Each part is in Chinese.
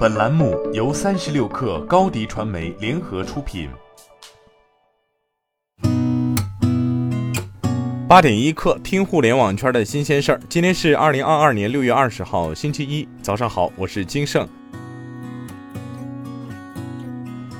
本栏目由三十六氪高低传媒联合出品。八点一刻，听互联网圈的新鲜事儿。今天是二零二二年六月二十号，星期一，早上好，我是金盛。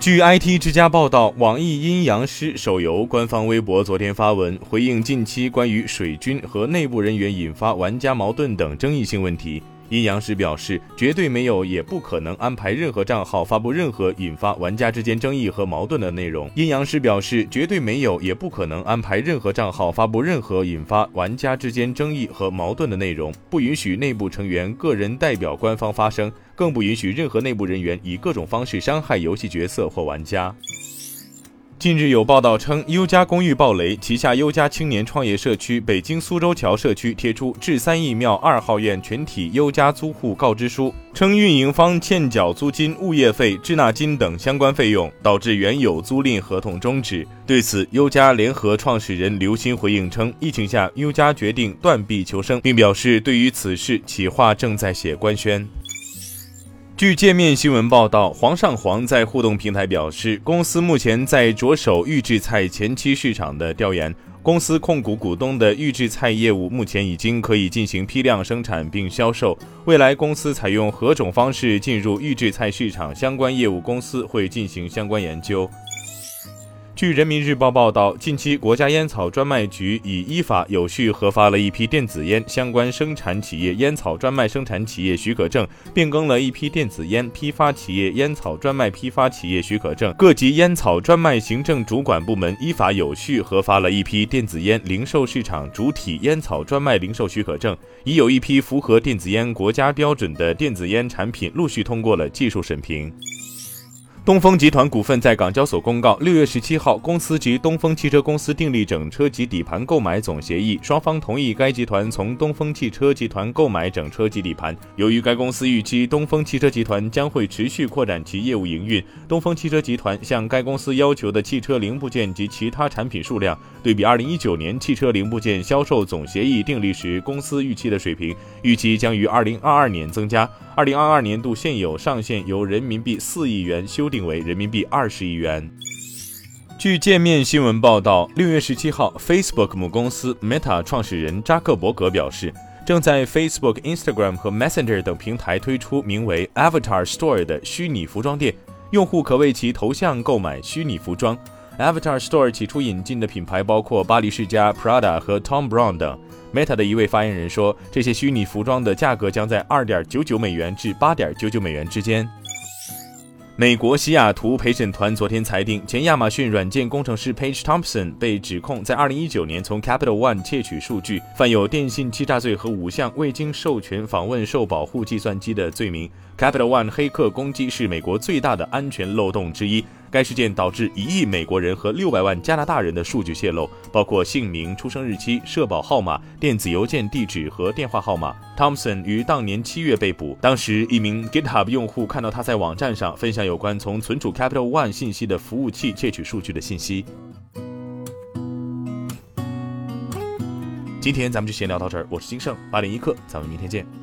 据 IT 之家报道，网易阴阳师手游官方微博昨天发文回应近期关于水军和内部人员引发玩家矛盾等争议性问题。阴阳师表示，绝对没有，也不可能安排任何账号发布任何引发玩家之间争议和矛盾的内容。阴阳师表示，绝对没有，也不可能安排任何账号发布任何引发玩家之间争议和矛盾的内容，不允许内部成员个人代表官方发声，更不允许任何内部人员以各种方式伤害游戏角色或玩家。近日有报道称，优家公寓爆雷，旗下优家青年创业社区北京苏州桥社区贴出至三义庙二号院全体优家租户告知书，称运营方欠缴租金、物业费、滞纳金等相关费用，导致原有租赁合同终止。对此，优家联合创始人刘鑫回应称，疫情下优家决定断臂求生，并表示对于此事企划正在写官宣。据界面新闻报道，黄上黄在互动平台表示，公司目前在着手预制菜前期市场的调研。公司控股股东的预制菜业务目前已经可以进行批量生产并销售。未来公司采用何种方式进入预制菜市场相关业务，公司会进行相关研究。据人民日报报道，近期国家烟草专卖局已依法有序核发了一批电子烟相关生产企业烟草专卖生产企业许可证，变更了一批电子烟批发企业烟草专卖批发企业许可证。各级烟草专卖行政主管部门依法有序核发了一批电子烟零售市场主体烟草专卖零售许可证，已有一批符合电子烟国家标准的电子烟产品陆续通过了技术审评。东风集团股份在港交所公告，六月十七号，公司及东风汽车公司订立整车及底盘购买总协议，双方同意该集团从东风汽车集团购买整车及底盘。由于该公司预期东风汽车集团将会持续扩展其业务营运，东风汽车集团向该公司要求的汽车零部件及其他产品数量，对比二零一九年汽车零部件销售总协议订立时公司预期的水平，预期将于二零二二年增加。二零二二年度现有上限由人民币四亿元修订为人民币二十亿元。据界面新闻报道，六月十七号，Facebook 母公司 Meta 创始人扎克伯格表示，正在 Facebook、Instagram 和 Messenger 等平台推出名为 Avatar Store 的虚拟服装店，用户可为其头像购买虚拟服装。Avatar Store 起初引进的品牌包括巴黎世家、Prada 和 Tom Brown 等。Meta 的一位发言人说，这些虚拟服装的价格将在二点九九美元至八点九九美元之间。美国西雅图陪审团昨天裁定，前亚马逊软件工程师 Page Thompson 被指控在二零一九年从 Capital One 窃取数据，犯有电信欺诈罪和五项未经授权访问受保护计算机的罪名。Capital One 黑客攻击是美国最大的安全漏洞之一。该事件导致一亿美国人和六百万加拿大人的数据泄露，包括姓名、出生日期、社保号码、电子邮件地址和电话号码。Thompson 于当年七月被捕，当时一名 GitHub 用户看到他在网站上分享有关从存储 Capital One 信息的服务器窃取数据的信息。今天咱们就先聊到这儿，我是金盛八点一刻，咱们明天见。